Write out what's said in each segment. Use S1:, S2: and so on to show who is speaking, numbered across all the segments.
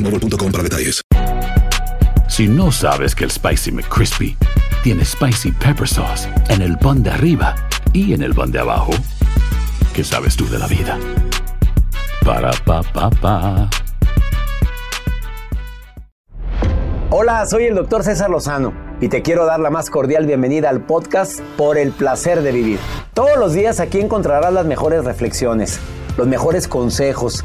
S1: boostmobile.com para detalles.
S2: Si no sabes que el Spicy McCrispy tiene Spicy Pepper Sauce en el pan de arriba y en el pan de abajo, ¿qué sabes tú de la vida? Para, pa, pa, pa.
S3: Hola, soy el doctor César Lozano y te quiero dar la más cordial bienvenida al podcast Por el placer de vivir. Todos los días aquí encontrarás las mejores reflexiones, los mejores consejos,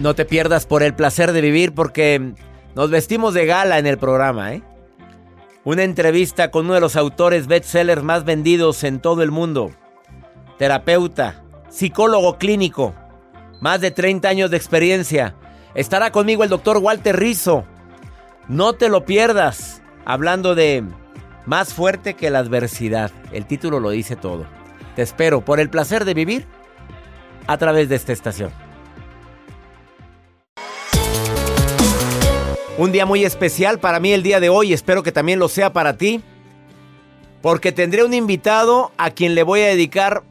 S3: No te pierdas por el placer de vivir porque nos vestimos de gala en el programa, ¿eh? Una entrevista con uno de los autores bestsellers más vendidos en todo el mundo. Terapeuta, psicólogo clínico, más de 30 años de experiencia. Estará conmigo el doctor Walter Rizzo. No te lo pierdas. Hablando de más fuerte que la adversidad. El título lo dice todo. Te espero por el placer de vivir a través de esta estación. Un día muy especial para mí el día de hoy, espero que también lo sea para ti, porque tendré un invitado a quien le voy a dedicar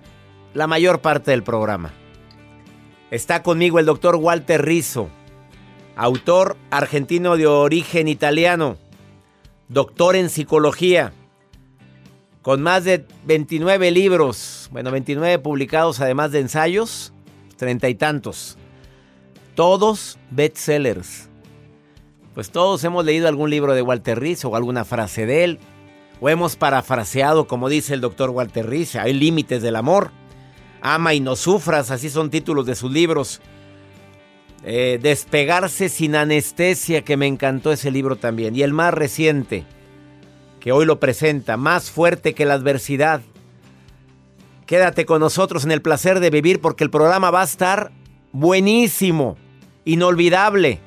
S3: la mayor parte del programa. Está conmigo el doctor Walter Rizzo, autor argentino de origen italiano, doctor en psicología, con más de 29 libros, bueno, 29 publicados además de ensayos, treinta y tantos, todos bestsellers pues todos hemos leído algún libro de Walter Rizzo o alguna frase de él, o hemos parafraseado, como dice el doctor Walter Rizzo, hay límites del amor. Ama y no sufras, así son títulos de sus libros. Eh, Despegarse sin anestesia, que me encantó ese libro también. Y el más reciente, que hoy lo presenta, Más fuerte que la adversidad. Quédate con nosotros en el placer de vivir porque el programa va a estar buenísimo, inolvidable.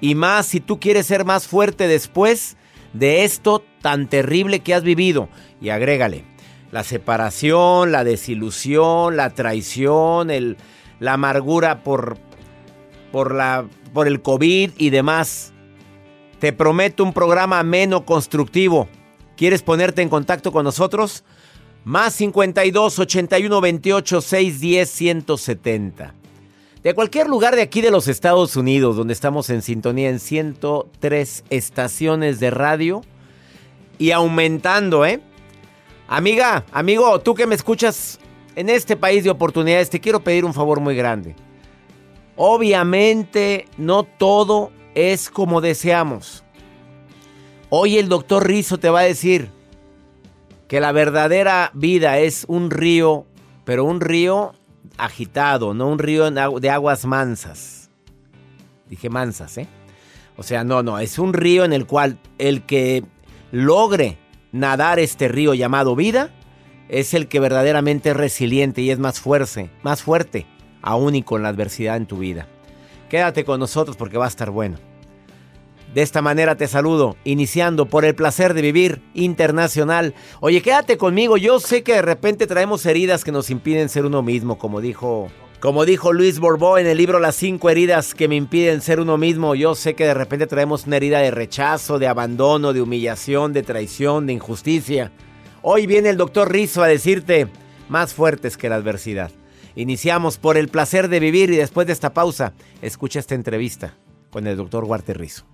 S3: Y más si tú quieres ser más fuerte después de esto tan terrible que has vivido. Y agrégale, la separación, la desilusión, la traición, el, la amargura por, por, la, por el COVID y demás. Te prometo un programa menos constructivo. ¿Quieres ponerte en contacto con nosotros? Más 52 81 28 610 170 de cualquier lugar de aquí de los Estados Unidos, donde estamos en sintonía en 103 estaciones de radio y aumentando, ¿eh? Amiga, amigo, tú que me escuchas en este país de oportunidades, te quiero pedir un favor muy grande. Obviamente no todo es como deseamos. Hoy el doctor Rizzo te va a decir que la verdadera vida es un río, pero un río agitado, no un río de aguas mansas. Dije mansas, ¿eh? O sea, no, no, es un río en el cual el que logre nadar este río llamado vida es el que verdaderamente es resiliente y es más fuerte, más fuerte, aún y con la adversidad en tu vida. Quédate con nosotros porque va a estar bueno. De esta manera te saludo, iniciando por el placer de vivir internacional. Oye, quédate conmigo, yo sé que de repente traemos heridas que nos impiden ser uno mismo, como dijo, como dijo Luis Borbó en el libro Las cinco heridas que me impiden ser uno mismo. Yo sé que de repente traemos una herida de rechazo, de abandono, de humillación, de traición, de injusticia. Hoy viene el doctor Rizzo a decirte, más fuertes que la adversidad. Iniciamos por el placer de vivir y después de esta pausa, escucha esta entrevista con el doctor Walter Rizzo.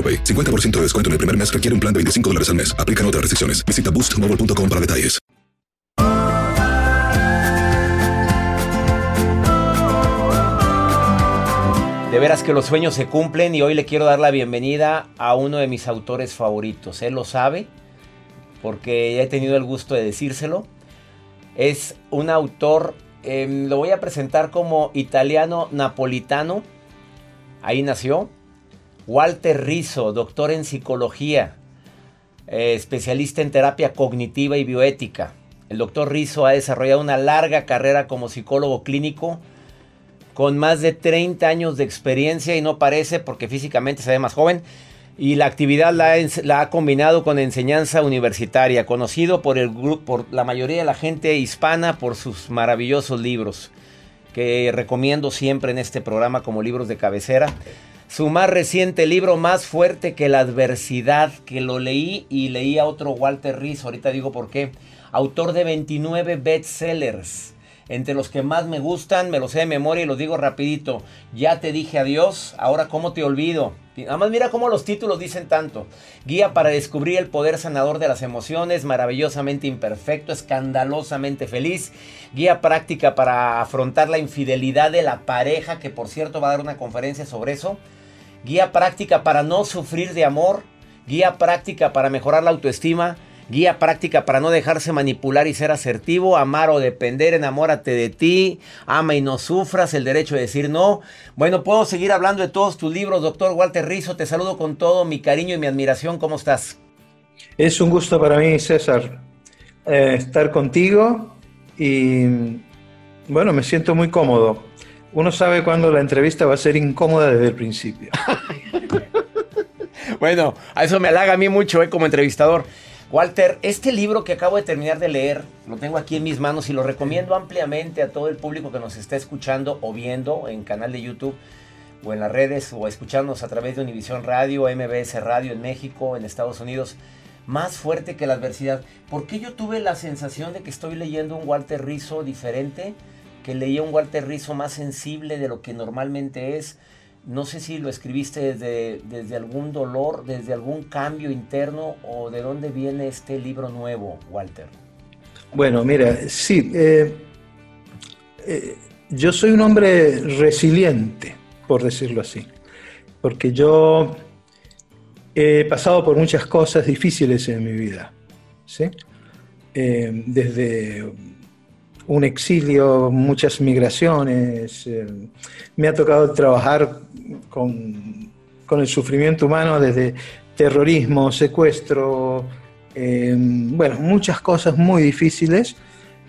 S1: AroPay. 50% de descuento en el primer mes requiere un plan de 25 dólares al mes. Aplican otras restricciones. Visita boostmobile.com para detalles.
S3: De veras que los sueños se cumplen y hoy le quiero dar la bienvenida a uno de mis autores favoritos. Él lo sabe porque ya he tenido el gusto de decírselo. Es un autor, eh, lo voy a presentar como italiano napolitano. Ahí nació. Walter Rizzo, doctor en psicología, eh, especialista en terapia cognitiva y bioética. El doctor Rizzo ha desarrollado una larga carrera como psicólogo clínico con más de 30 años de experiencia y no parece porque físicamente se ve más joven. Y la actividad la, ha- combinado con enseñanza universitaria, conocido por, el por la mayoría de la gente hispana por sus maravillosos libros, que recomiendo siempre en este programa como libros de cabecera. Su más reciente libro, Más fuerte que la adversidad, que lo leí y leí a otro Walter Rizzo, ahorita digo por qué. Autor de 29 bestsellers. Entre los que más me gustan, me los sé de memoria y los digo rapidito. Ya te dije adiós, ahora cómo te olvido. Nada más mira cómo los títulos dicen tanto. Guía para descubrir el poder sanador de las emociones, maravillosamente imperfecto, escandalosamente feliz. Guía práctica para afrontar la infidelidad de la pareja, que por cierto va a dar una conferencia sobre eso. Guía práctica para no sufrir de amor. Guía práctica para mejorar la autoestima. Guía práctica para no dejarse manipular y ser asertivo, amar o depender, enamórate de ti, ama y no sufras, el derecho de decir no. Bueno, puedo seguir hablando de todos tus libros, doctor Walter Rizzo, te saludo con todo mi cariño y mi admiración, ¿cómo estás?
S4: Es un gusto para mí, César, eh, estar contigo y bueno, me siento muy cómodo. Uno sabe cuando la entrevista va a ser incómoda desde el principio.
S3: Bueno, a eso me halaga a mí mucho eh, como entrevistador. Walter, este libro que acabo de terminar de leer, lo tengo aquí en mis manos y lo recomiendo ampliamente a todo el público que nos está escuchando o viendo en canal de YouTube, o en las redes o escuchándonos a través de Univisión Radio, MBS Radio en México, en Estados Unidos, más fuerte que la adversidad. ¿Por qué yo tuve la sensación de que estoy leyendo un Walter Rizzo diferente? Que leía un Walter Rizzo más sensible de lo que normalmente es. No sé si lo escribiste desde, desde algún dolor, desde algún cambio interno o de dónde viene este libro nuevo, Walter.
S4: Bueno, mira, sí, eh, eh, yo soy un hombre resiliente, por decirlo así, porque yo he pasado por muchas cosas difíciles en mi vida, ¿sí? Eh, desde un exilio, muchas migraciones, me ha tocado trabajar con, el sufrimiento humano desde terrorismo, secuestro, eh, bueno, muchas cosas muy difíciles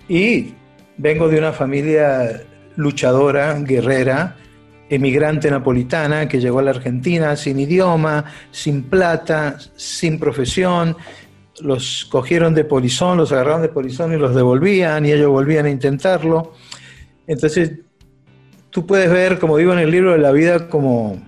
S4: y vengo de una familia luchadora, guerrera, emigrante napolitana que llegó a la Argentina sin idioma, sin plata, sin profesión. Los cogieron de polizón, los agarraron de polizón y los devolvían y ellos volvían a intentarlo. Entonces, tú puedes ver, como digo en el libro de la vida, como,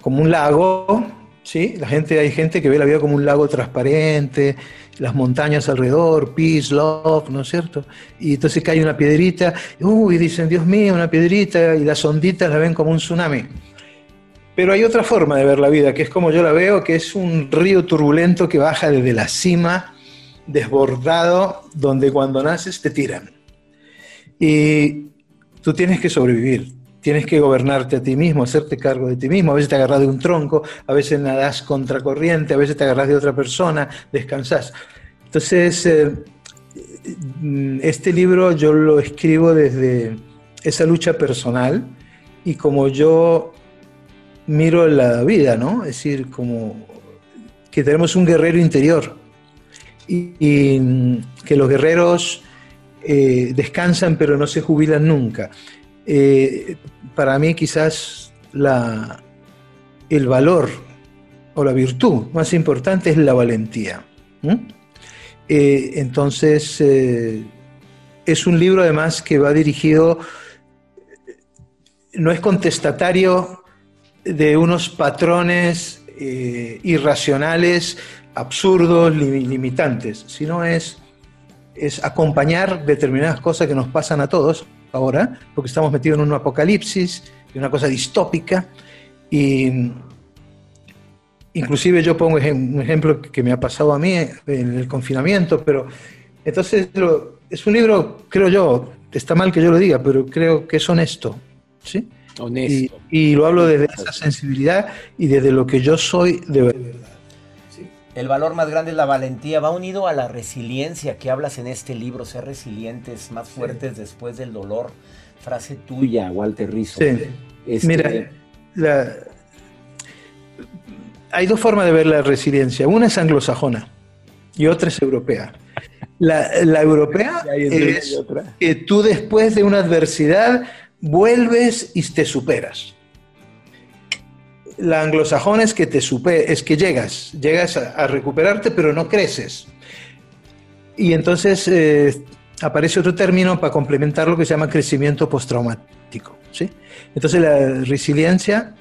S4: como un lago ¿sí? La gente, hay gente que ve la vida como un lago transparente, las montañas alrededor, peace, love, ¿no es cierto? Y entonces cae una piedrita, y dicen, Dios mío, una piedrita, y las onditas la ven como un tsunami. Pero hay otra forma de ver la vida, que es como yo la veo, que es un río turbulento que baja desde la cima, desbordado, donde cuando naces te tiran. Y tú tienes que sobrevivir tienes que gobernarte a ti mismo, hacerte cargo de ti mismo. A veces te agarras de un tronco, a veces nadas contracorriente, a veces te agarras de otra persona, descansas. Entonces, eh, este libro yo lo escribo desde esa lucha personal y como yo miro la vida, ¿no? Es decir, como que tenemos un guerrero interior y, que los guerreros eh, descansan pero no se jubilan nunca. Eh, para mí quizás la, el valor o la virtud más importante es la valentía. Eh, entonces, es un libro además que va dirigido, no es contestatario de unos patrones irracionales, absurdos, limitantes, sino es, es acompañar determinadas cosas que nos pasan a todos ahora, porque estamos metidos en un apocalipsis, en una cosa distópica, y inclusive yo pongo un ejemplo que me ha pasado a mí en el confinamiento, pero entonces es un libro, creo yo, está mal que yo lo diga, pero creo que es honesto, ¿sí?
S3: Honesto.
S4: Y, lo hablo desde esa sensibilidad y desde lo que yo soy de verdad.
S3: El valor más grande es la valentía. Va unido a la resiliencia que hablas en este libro, ser resilientes, más fuertes después del dolor. Frase tuya, Walter Rizzo.
S4: Sí. Este, Mira, hay dos formas de ver la resiliencia. Una es anglosajona y otra es europea. La, la europea es que tú después de una adversidad vuelves y te superas la anglosajona es que te supe, es que llegas, llegas a, recuperarte, pero no creces. Y entonces eh, aparece otro término para complementar lo que se llama crecimiento postraumático. ¿sí? Entonces la resiliencia,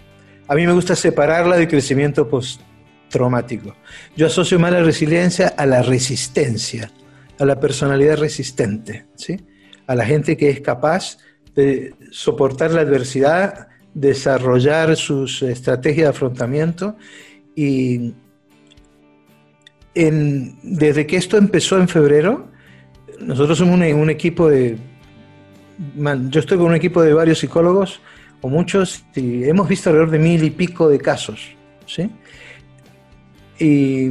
S4: a mí me gusta separarla de crecimiento postraumático. Yo asocio más la resiliencia a la resistencia, a la personalidad resistente, ¿sí? a la gente que es capaz soportar la adversidad desarrollar sus estrategias de afrontamiento y desde que esto empezó en febrero, nosotros somos un, equipo de, yo estoy con un equipo de varios psicólogos o muchos y hemos visto alrededor de mil y pico de casos, ¿sí? Y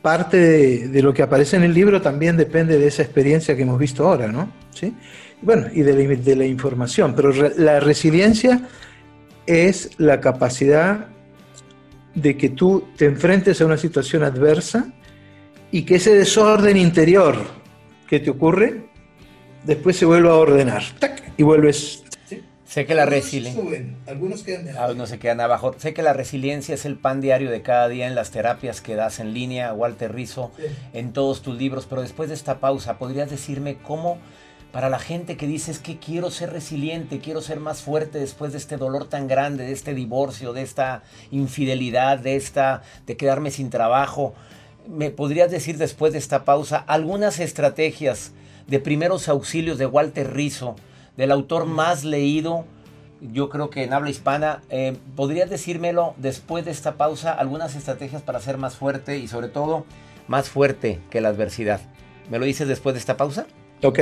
S4: parte de, lo que aparece en el libro también depende de esa experiencia que hemos visto ahora, ¿no? ¿Sí? Bueno, y de la, información. Pero la resiliencia es la capacidad de que tú te enfrentes a una situación adversa y que ese desorden interior que te ocurre, después se vuelva a ordenar. y vuelves...
S3: Sé que la resiliencia...
S4: Algunos quedan
S3: Algunos se quedan abajo. Sé que la resiliencia es el pan diario de cada día en las terapias que das en línea, Walter Rizzo, en todos tus libros. Pero después de esta pausa, ¿podrías decirme cómo para la gente que dice es que quiero ser resiliente, quiero ser más fuerte después de este dolor tan grande, de este divorcio, de esta infidelidad, de esta de quedarme sin trabajo. ¿Me podrías decir después de esta pausa algunas estrategias de primeros auxilios de Walter Rizzo, del autor más leído, yo creo que en habla hispana? Eh, ¿Podrías decírmelo después de esta pausa algunas estrategias para ser más fuerte y sobre todo más fuerte que la adversidad? ¿Me lo dices después de esta pausa?
S4: Ok.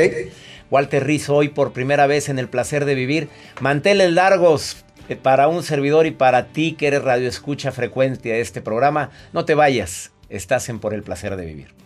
S3: Walter Rizzo hoy por primera vez en el placer de vivir. Manteles largos eh, para un servidor y para ti que eres radio escucha frecuente de este programa. No te vayas, estás en por el placer de vivir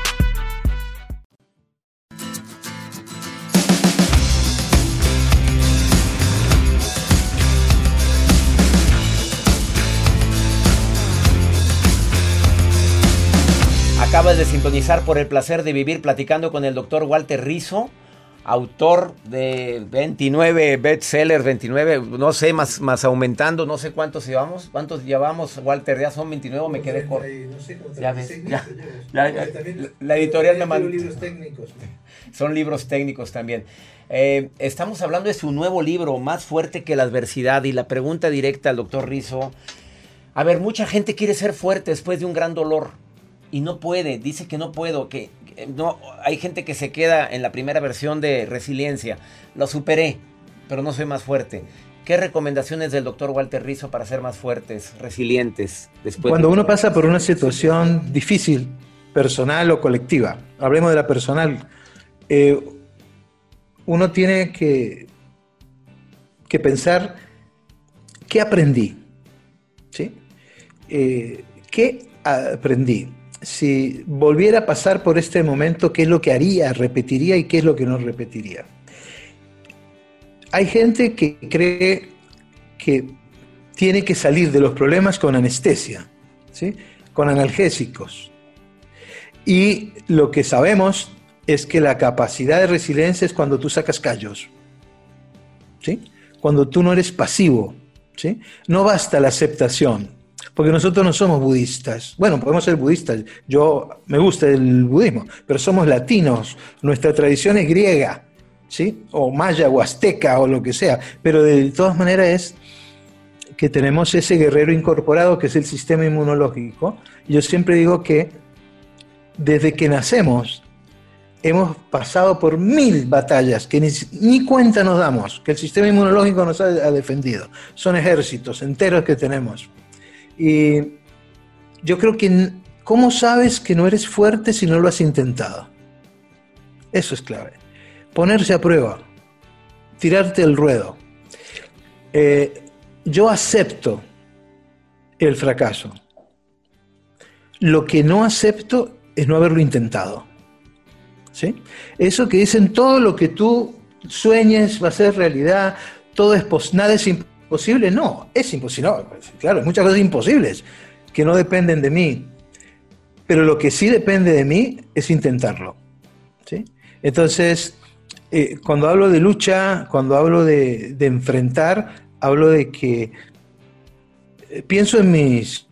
S3: Acabas de sintonizar por el placer de vivir platicando con el doctor Walter Rizzo, autor de 29 bestsellers, 29, no sé, más, más aumentando, no sé cuántos llevamos, cuántos llevamos, Walter, ya son 29, me quedé corto. Ya ves, ya, ya, ya, la editorial me mandó.
S4: libros técnicos.
S3: Son libros técnicos también. Eh, estamos hablando de su nuevo libro, Más fuerte que la adversidad, y la pregunta directa al doctor Rizzo. A ver, mucha gente quiere ser fuerte después de un gran dolor y no puede, dice que no puedo, que, que no hay gente que se queda en la primera versión de resiliencia. Lo superé, pero no soy más fuerte. ¿Qué recomendaciones del doctor Walter Rizzo para ser más fuertes, resilientes después?
S4: Cuando
S3: de-
S4: uno pasa por una situación difícil, personal o colectiva, hablemos de la personal, eh, uno tiene que, que pensar qué aprendí, ¿sí? Eh, ¿Qué aprendí? Si volviera a pasar por este momento, ¿qué es lo que haría, repetiría y qué es lo que no repetiría? Hay gente que cree que tiene que salir de los problemas con anestesia, ¿sí? con analgésicos. Y lo que sabemos es que la capacidad de resiliencia es cuando tú sacas callos, ¿sí? cuando tú no eres pasivo. ¿sí? No basta la aceptación, porque nosotros no somos budistas. Bueno, podemos ser budistas, yo me gusta el budismo, pero somos latinos, nuestra tradición es griega, ¿sí? o maya o azteca o lo que sea, pero de todas maneras es que tenemos ese guerrero incorporado que es el sistema inmunológico. Yo siempre digo que desde que nacemos hemos pasado por mil batallas que ni, ni cuenta nos damos, que el sistema inmunológico nos ha, defendido. Son ejércitos enteros que tenemos. Y yo creo que, ¿cómo sabes que no eres fuerte si no lo has intentado? Eso es clave. Ponerse a prueba, tirarte el ruedo. Eh, yo acepto el fracaso. Lo que no acepto es no haberlo intentado. ¿sí? Eso que dicen todo lo que tú sueñes va a ser realidad, todo es nada es imposible, no, es imposible, no, claro, hay muchas cosas imposibles que no dependen de mí, pero lo que sí depende de mí es intentarlo, ¿sí? Entonces, eh, cuando hablo de lucha, cuando hablo de, enfrentar, hablo de que eh, pienso en mis,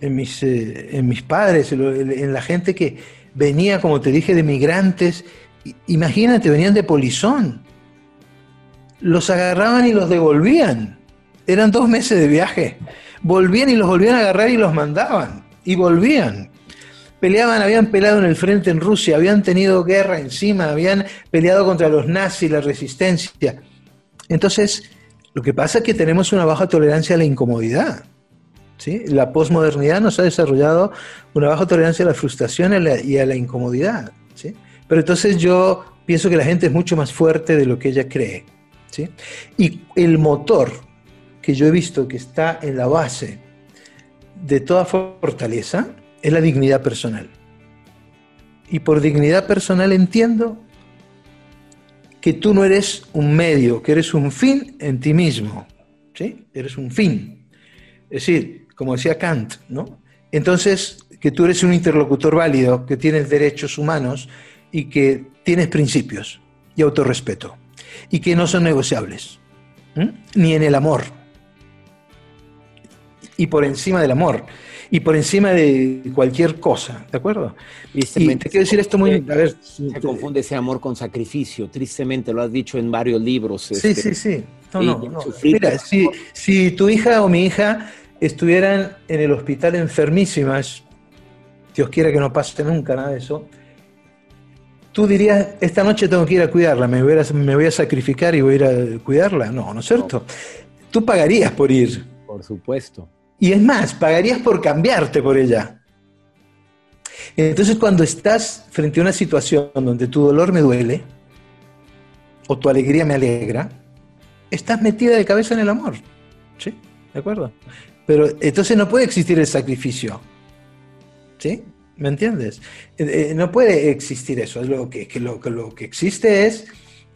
S4: en mis, eh, en mis padres, en, en la gente que venía, como te dije, de migrantes. Imagínate, venían de polizón. Los agarraban y los devolvían. Eran dos meses de viaje. Volvían y los volvían a agarrar y los mandaban. Y volvían. Peleaban, habían peleado en el frente en Rusia, habían tenido guerra encima, habían peleado contra los nazis, la resistencia. Entonces, lo que pasa es que tenemos una baja tolerancia a la incomodidad. ¿sí? La posmodernidad nos ha desarrollado una baja tolerancia a la frustración y a la, incomodidad. ¿sí? Pero entonces yo pienso que la gente es mucho más fuerte de lo que ella cree. Y el motor que yo he visto que está en la base de toda fortaleza es la dignidad personal. Y por dignidad personal entiendo que tú no eres un medio, que eres un fin en ti mismo. ¿sí? Eres un fin. Es decir, como decía Kant, ¿no? Entonces, que tú eres un interlocutor válido, que tienes derechos humanos y que tienes principios y autorrespeto, y que no son negociables, ¿m? ni en el amor, y por encima del amor, y por encima de cualquier cosa, ¿de acuerdo? Y te quiero decir esto muy... A ver,
S3: Se confunde ese amor con sacrificio. Tristemente, lo has dicho en varios libros.
S4: Sí,
S3: este,
S4: sí, sí. No, no, Mira, si, si tu hija o mi hija estuvieran en el hospital enfermísimas, Dios quiera que no pase nunca nada de eso, tú dirías, esta noche tengo que ir a cuidarla, me voy a, me voy a sacrificar y voy a ir a cuidarla. No, ¿no es cierto? Tú pagarías por ir.
S3: Por supuesto.
S4: Y es más, pagarías por cambiarte por ella. Entonces cuando estás frente a una situación donde tu dolor me duele, o tu alegría me alegra, estás metida de cabeza en el amor. ¿Sí? ¿De acuerdo? Pero entonces no puede existir el sacrificio. ¿Sí? ¿Me entiendes? Eh, eh, no puede existir eso. Es lo que, lo, que lo que existe es,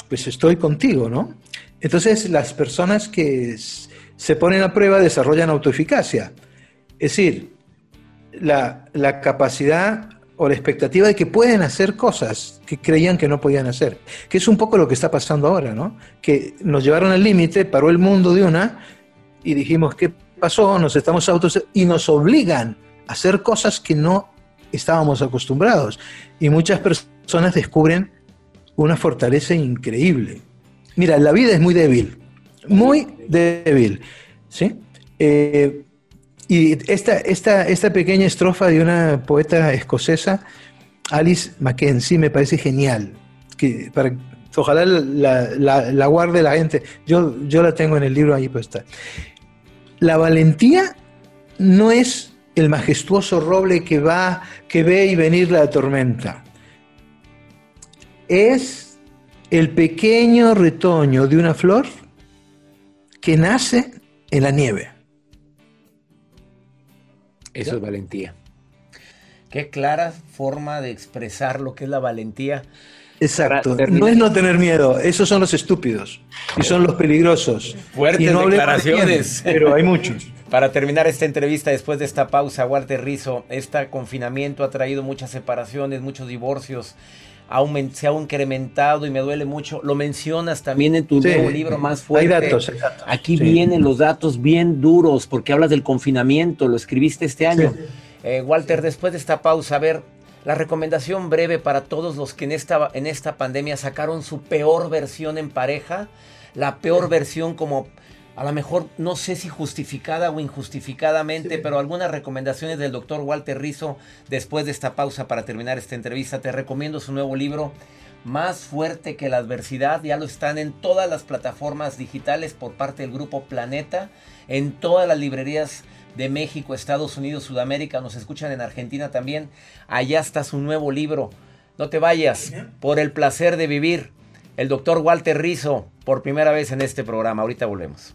S4: pues estoy contigo, ¿no? Entonces las personas que se ponen a prueba desarrollan autoeficacia. Es decir, la, la capacidad o la expectativa de que pueden hacer cosas que creían que no podían hacer. Que es un poco lo que está pasando ahora, ¿no? Que nos llevaron al límite, paró el mundo de una y dijimos, ¿qué pasó? Nos estamos autos y nos obligan a hacer cosas que no estábamos acostumbrados. Y muchas personas descubren una fortaleza increíble. Mira, la vida es muy débil, muy débil, ¿sí? Eh, y esta, esta, esta pequeña estrofa de una poeta escocesa, Alice Mackenzie, me parece genial. Que ojalá la- la guarde la gente. Yo, yo la tengo en el libro ahí puesta. La valentía no es el majestuoso roble que va, que ve y venir la tormenta. Es el pequeño retoño de una flor que nace en la nieve.
S3: Eso es valentía. Qué clara forma de expresar lo que es la valentía.
S4: Exacto. No es no tener miedo, esos son los estúpidos y son los peligrosos.
S3: Fuertes
S4: no
S3: declaraciones.
S4: pero hay muchos.
S3: Para terminar esta entrevista, después de esta pausa, Walter Rizzo, este confinamiento ha traído muchas separaciones, muchos divorcios, se ha incrementado y me duele mucho. Lo mencionas también en tu
S4: Sí,
S3: nuevo libro más
S4: hay
S3: fuerte.
S4: datos, hay datos.
S3: Aquí
S4: Sí.
S3: vienen los datos bien duros porque hablas del confinamiento, lo escribiste este año. Eh, Walter, después de esta pausa, a ver, la recomendación breve para todos los que en esta, en esta pandemia sacaron su peor versión en pareja, la peor versión como a lo mejor no sé si justificada o injustificadamente, pero algunas recomendaciones del doctor Walter Rizzo después de esta pausa para terminar esta entrevista. Te recomiendo su nuevo libro, Más fuerte que la adversidad. Ya lo están en todas las plataformas digitales por parte del grupo Planeta, en todas las librerías de México, Estados Unidos, Sudamérica. Nos escuchan en Argentina también. Allá está su nuevo libro. No te vayas por el placer de vivir. El doctor Walter Rizzo, por primera vez en este programa. Ahorita volvemos.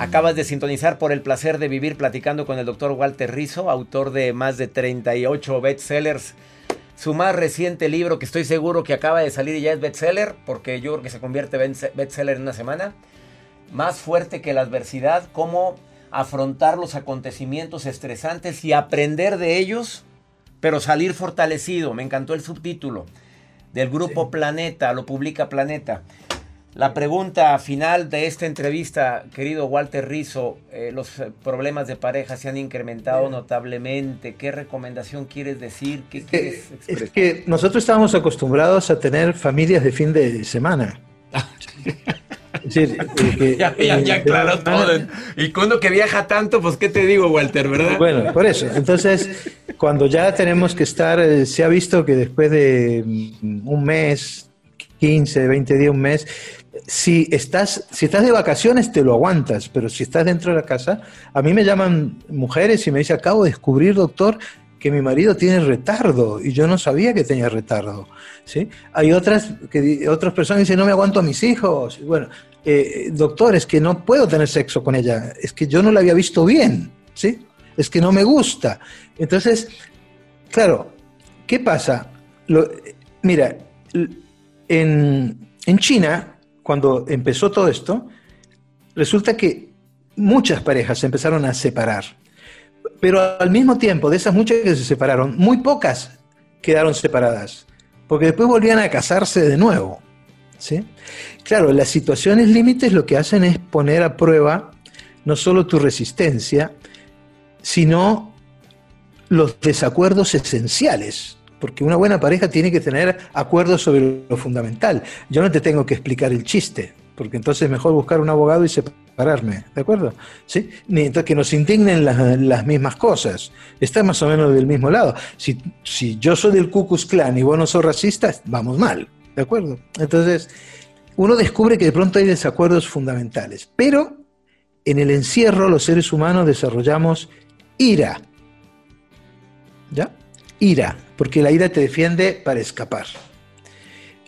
S3: Acabas de sintonizar por el placer de vivir platicando con el doctor Walter Rizzo, autor de más de 38 bestsellers. Su más reciente libro, que estoy seguro que acaba de salir y ya es bestseller, porque yo creo que se convierte en bestseller en una semana. Más fuerte que la adversidad, cómo afrontar los acontecimientos estresantes y aprender de ellos, pero salir fortalecido. Me encantó el subtítulo del grupo Planeta, lo publica Planeta. La pregunta final de esta entrevista, querido Walter Rizzo, eh, los eh, problemas de pareja se han incrementado notablemente. ¿Qué recomendación quieres decir? ¿Qué quieres expresar?
S4: Es que nosotros estábamos acostumbrados a tener familias de fin de semana. Es decir, eh, que-
S3: Ya, ya, ya,
S4: eh,
S3: claro,
S4: de-
S3: todo. Y cuando que viaja tanto, pues, ¿qué te digo, Walter, verdad?
S4: Bueno, por eso. Entonces, cuando ya tenemos que estar, eh, se ha visto que después de mm, un mes, 15, 20 días, un mes, si estás, si estás de vacaciones te lo aguantas, pero si estás dentro de la casa, a mí me llaman mujeres y me dicen, acabo de descubrir, doctor, que mi marido tiene retardo y yo no sabía que tenía retardo. ¿sí? Hay otras, que, otras personas que dicen, no me aguanto a mis hijos. Bueno, eh, doctor, es que no puedo tener sexo con ella, es que yo no la había visto bien, ¿sí? Es que no me gusta. Entonces, claro, ¿qué pasa? Mira, en, en China, cuando empezó todo esto, resulta que muchas parejas se empezaron a separar. Pero al mismo tiempo, de esas muchas que se separaron, muy pocas quedaron separadas, porque después volvían a casarse de nuevo. ¿sí? Claro, las situaciones límites lo que hacen es poner a prueba no solo tu resistencia, sino los desacuerdos esenciales. Porque una buena pareja tiene que tener acuerdos sobre lo fundamental. Yo no te tengo que explicar el chiste, porque entonces es mejor buscar un abogado y separarme, ¿de acuerdo? ¿Sí? Ni entonces que nos indignen las, mismas cosas. Está más o menos del mismo lado. Si, si yo soy del Ku Klan y vos no sos racista, vamos mal, ¿de acuerdo? Entonces, uno descubre que de pronto hay desacuerdos fundamentales. Pero en el encierro los seres humanos desarrollamos ira. ¿Ya? Ira, porque la ira te defiende para escapar.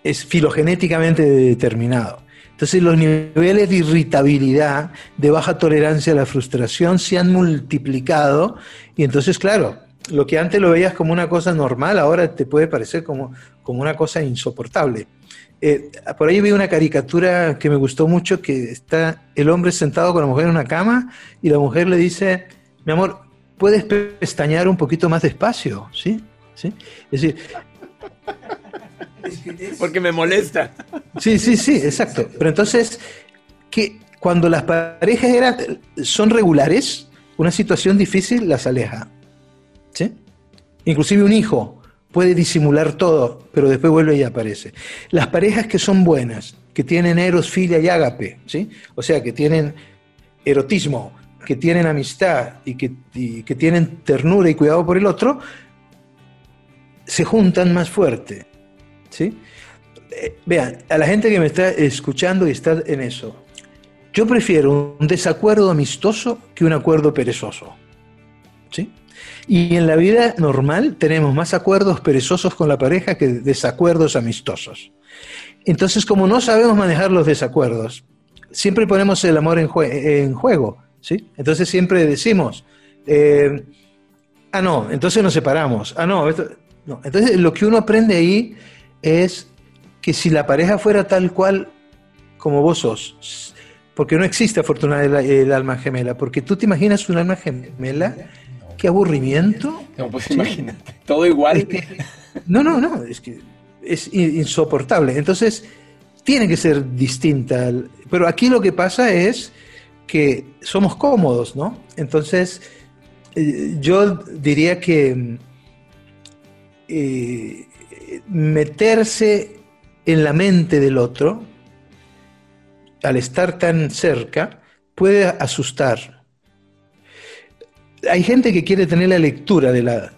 S4: Es filogenéticamente determinado. Entonces los niveles de irritabilidad, de baja tolerancia a la frustración se han multiplicado y entonces, claro, lo que antes lo veías como una cosa normal, ahora te puede parecer como, como una cosa insoportable. Eh, por ahí vi una caricatura que me gustó mucho, que está el hombre sentado con la mujer en una cama y la mujer le dice, mi amor, puedes pestañear un poquito más despacio, ¿sí? ¿Sí? Es decir,
S3: Porque me molesta.
S4: Sí, sí, sí, exacto. Pero entonces, que cuando las parejas eran, son regulares, una situación difícil las aleja. ¿Sí? Inclusive un hijo puede disimular todo, pero después vuelve y aparece. Las parejas que son buenas, que tienen eros, filia y ágape, ¿sí? O sea, que tienen erotismo, que tienen amistad y que, y que tienen ternura y cuidado por el otro, se juntan más fuerte, ¿sí? Eh, vean, a la gente que me está escuchando y está en eso, yo prefiero un desacuerdo amistoso que un acuerdo perezoso. ¿Sí? Y en la vida normal tenemos más acuerdos perezosos con la pareja que desacuerdos amistosos. Entonces, como no sabemos manejar los desacuerdos, siempre ponemos el amor en, juego. ¿sí? Entonces siempre decimos, eh, ah, no, entonces nos separamos. Ah, no, no. Entonces lo que uno aprende ahí es que si la pareja fuera tal cual como vos sos, porque no existe afortunadamente el, alma gemela, porque tú te imaginas un alma gemela, qué aburrimiento.
S3: No, pues imagínate, todo igual.
S4: no, no, no, es que es insoportable. Entonces, tiene que ser distinta. Pero aquí lo que pasa es que somos cómodos, ¿no? Entonces, eh, yo diría que eh, meterse en la mente del otro, al estar tan cerca, puede asustar. Hay gente que quiere tener la lectura de la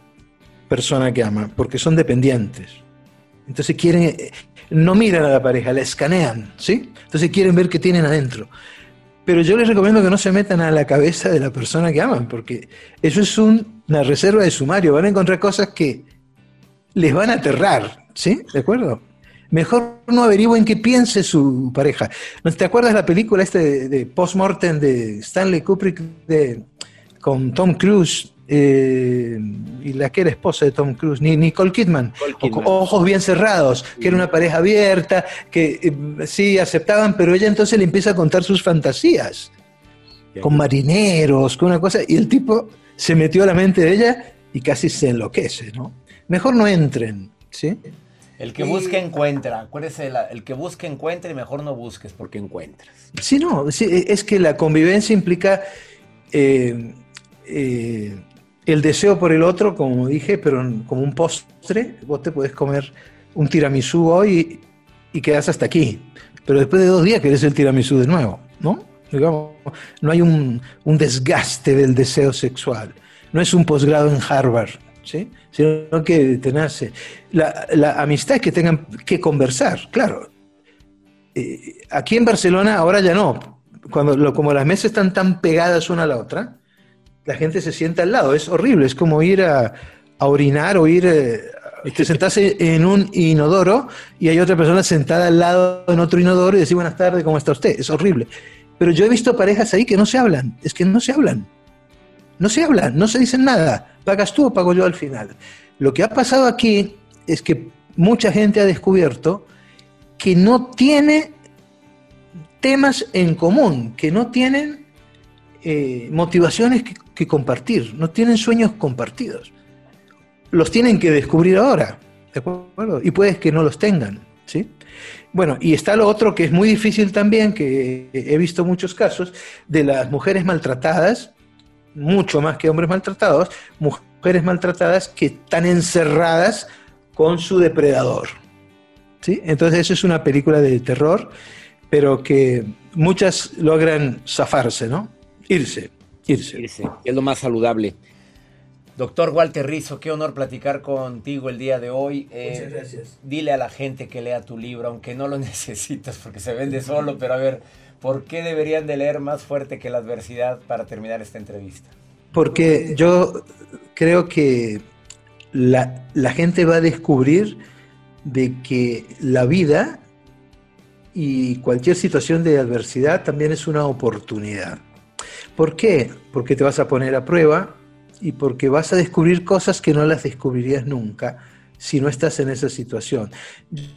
S4: persona que ama, porque son dependientes. Entonces quieren, no miran a la pareja, la escanean, ¿sí? Entonces quieren ver qué tienen adentro. Pero yo les recomiendo que no se metan a la cabeza de la persona que aman, porque eso es una reserva de sumario. Van a encontrar cosas que les van a aterrar, ¿sí? ¿De acuerdo? Mejor no averigüen qué piense su pareja. ¿No te acuerdas la película este de, Postmortem de Stanley Kubrick de, con Tom Cruise eh, y la que era esposa de Tom Cruise, Nicole Kidman, ojos bien cerrados, que era una pareja abierta, que eh, sí aceptaban, pero ella entonces le empieza a contar sus fantasías, con marineros, con una cosa, y el tipo se metió a la mente de ella y casi se enloquece, ¿no? Mejor no entren, ¿sí?
S3: El que busca encuentra. Acuérdese, el que busca encuentra y mejor no busques porque encuentras.
S4: Sí, no, es que la convivencia implica eh, eh, el deseo por el otro, como dije, pero como un postre. Vos te puedes comer un tiramisú hoy y, quedas hasta aquí. Pero después de dos días querés el tiramisú de nuevo, ¿no? Digamos, no hay un, un desgaste del deseo sexual. No es un posgrado en Harvard ¿sí? Sino que te nace. La, la, amistad es que tengan que conversar, claro. Eh, aquí en Barcelona ahora ya no. Cuando como las mesas están tan pegadas una a la otra, la gente se sienta al lado. Es horrible, es como ir a, orinar o ir... Eh, te sentás en un inodoro y hay otra persona sentada al lado en otro inodoro y decir buenas tardes, ¿cómo está usted? Es horrible. Pero yo he visto parejas ahí que no se hablan, es que no se hablan. No se hablan, no se dicen nada pagas tú o pago yo al final. Lo que ha pasado aquí es que mucha gente ha descubierto que no tiene temas en común, que no tienen eh, motivaciones que, compartir, no tienen sueños compartidos. Los tienen que descubrir ahora, ¿de acuerdo? Y puedes que no los tengan, ¿sí? Bueno, y está lo otro que es muy difícil también, que he visto muchos casos, de las mujeres maltratadas, mucho más que hombres maltratados, mujeres maltratadas que están encerradas con su depredador. ¿Sí? Entonces eso es una película de terror, pero que muchas logran zafarse, ¿no? Irse, irse.
S3: Irse, es lo más saludable. Doctor Walter Rizzo, qué honor platicar contigo el día de hoy.
S4: Eh, Muchas gracias.
S3: Dile a la gente que lea tu libro, aunque no lo necesitas porque se vende solo, pero a ver, ¿Por qué deberían de leer más fuerte que la adversidad para terminar esta entrevista?
S4: Porque yo creo que la, gente va a descubrir de que la vida y cualquier situación de adversidad también es una oportunidad. ¿Por qué? Porque te vas a poner a prueba y porque vas a descubrir cosas que no las descubrirías nunca si no estás en esa situación.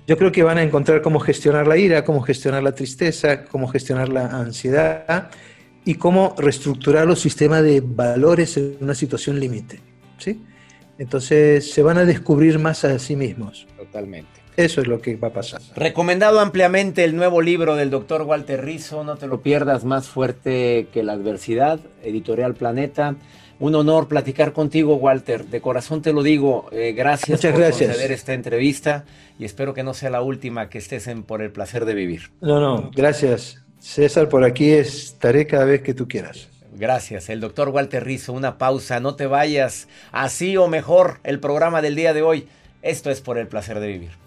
S4: Yo creo que van a encontrar cómo gestionar la ira, cómo gestionar la tristeza, cómo gestionar la ansiedad y cómo reestructurar los sistemas de valores en una situación límite. ¿sí? Entonces se van a descubrir más a sí mismos.
S3: Totalmente.
S4: Eso es lo que va a pasar.
S3: Recomendado ampliamente el nuevo libro del doctor Walter Rizzo, No te lo pierdas, más fuerte que la adversidad, editorial Planeta. Un honor platicar contigo, Walter. De corazón te lo digo. Eh, gracias
S4: Muchas
S3: por
S4: gracias.
S3: conceder esta entrevista y espero que no sea la última que estés en Por el placer de vivir.
S4: No, no, gracias. César, por aquí estaré cada vez que tú quieras.
S3: Gracias, el doctor Walter Rizzo. Una pausa, no te vayas. Así o mejor, el programa del día de hoy. Esto es Por el placer de vivir.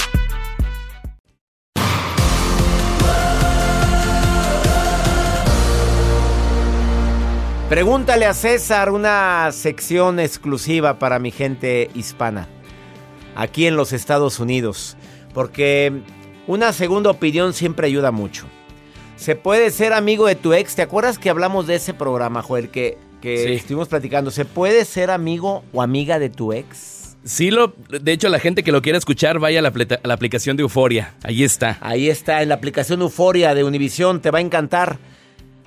S3: Pregúntale a César una sección exclusiva para mi gente hispana, aquí en los Estados Unidos, porque una segunda opinión siempre ayuda mucho. Se puede ser amigo de tu ex, ¿te acuerdas que hablamos de ese programa, Joel, que, que
S5: Sí.
S3: estuvimos platicando? ¿Se puede ser amigo o amiga de tu ex?
S5: Sí, lo, de hecho, la gente que lo quiera escuchar, vaya a la, a la aplicación de Euforia. Ahí está.
S3: Ahí está, en la aplicación Euforia de Univision, te va a encantar.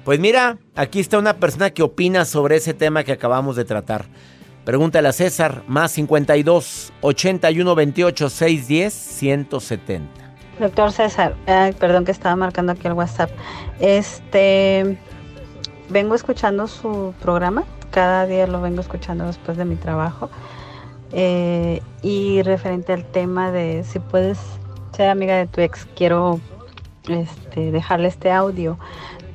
S3: Pues mira, aquí está una persona que opina sobre ese tema que acabamos de tratar. Pregúntale a César, más 52 81 28 610 170.
S6: Doctor César, perdón que estaba marcando aquí el WhatsApp. Este, vengo escuchando su programa, cada día lo vengo escuchando después de mi trabajo. Eh, y referente al tema de si puedes ser amiga de tu ex, quiero este, dejarle este audio.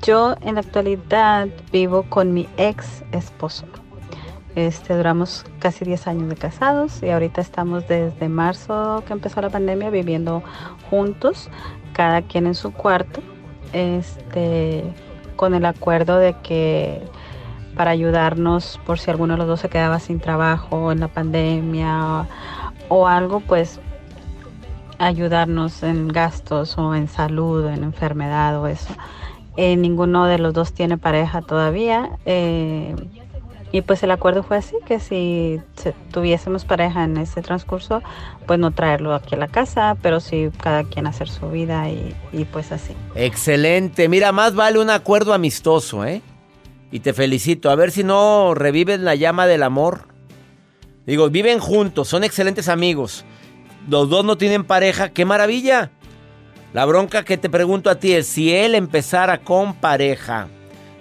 S6: Yo en la actualidad vivo con mi ex esposo. Este, duramos casi 10 años de casados y ahorita estamos desde marzo que empezó la pandemia viviendo juntos, cada quien en su cuarto, este, con el acuerdo de que para ayudarnos por si alguno de los dos se quedaba sin trabajo en la pandemia o, o algo, pues ayudarnos en gastos o en salud, en enfermedad o eso. Eh, ninguno de los dos tiene pareja todavía. eh, y pues el acuerdo fue así, que si se- tuviésemos pareja en ese transcurso, pues no traerlo aquí a la casa, pero sí cada quien hacer su vida y, y pues así.
S3: Excelente, mira, más vale un acuerdo amistoso, ¿eh? Y te felicito, a ver si no reviven la llama del amor. Digo, viven juntos, son excelentes amigos. Los dos no tienen pareja, qué maravilla. La bronca que te pregunto a ti es, si él empezara con pareja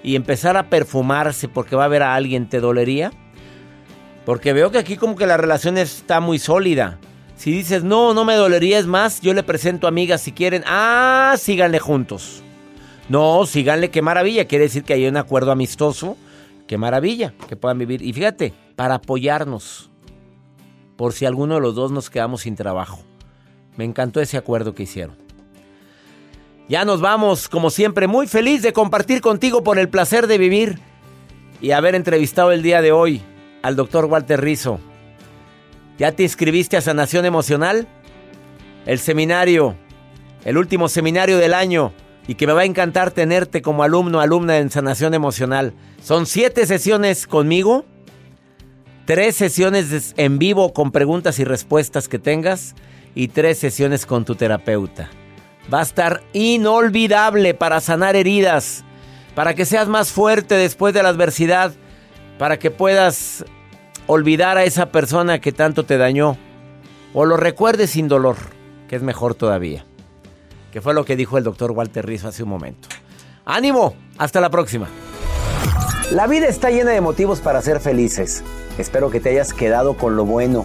S3: y empezara a perfumarse porque va a ver a alguien, ¿te dolería? Porque veo que aquí como que la relación está muy sólida. Si dices, no, no me dolería, es más, yo le presento amigas si quieren. Ah, síganle juntos. No, síganle, qué maravilla. Quiere decir que hay un acuerdo amistoso. Qué maravilla que puedan vivir. Y fíjate, para apoyarnos. Por si alguno de los dos nos quedamos sin trabajo. Me encantó ese acuerdo que hicieron. Ya nos vamos, como siempre, muy feliz de compartir contigo por el placer de vivir y haber entrevistado el día de hoy al doctor Walter Rizzo. ¿Ya te inscribiste a Sanación Emocional? El seminario, el último seminario del año, y que me va a encantar tenerte como alumno, alumna en sanación emocional. Son siete sesiones conmigo, tres sesiones en vivo con preguntas y respuestas que tengas y tres sesiones con tu terapeuta. Va a estar inolvidable para sanar heridas, para que seas más fuerte después de la adversidad, para que puedas olvidar a esa persona que tanto te dañó o lo recuerdes sin dolor, que es mejor todavía. Que fue lo que dijo el doctor Walter Rizzo hace un momento. ¡Ánimo! Hasta la próxima. La vida está llena de motivos para ser felices. Espero que te hayas quedado con lo bueno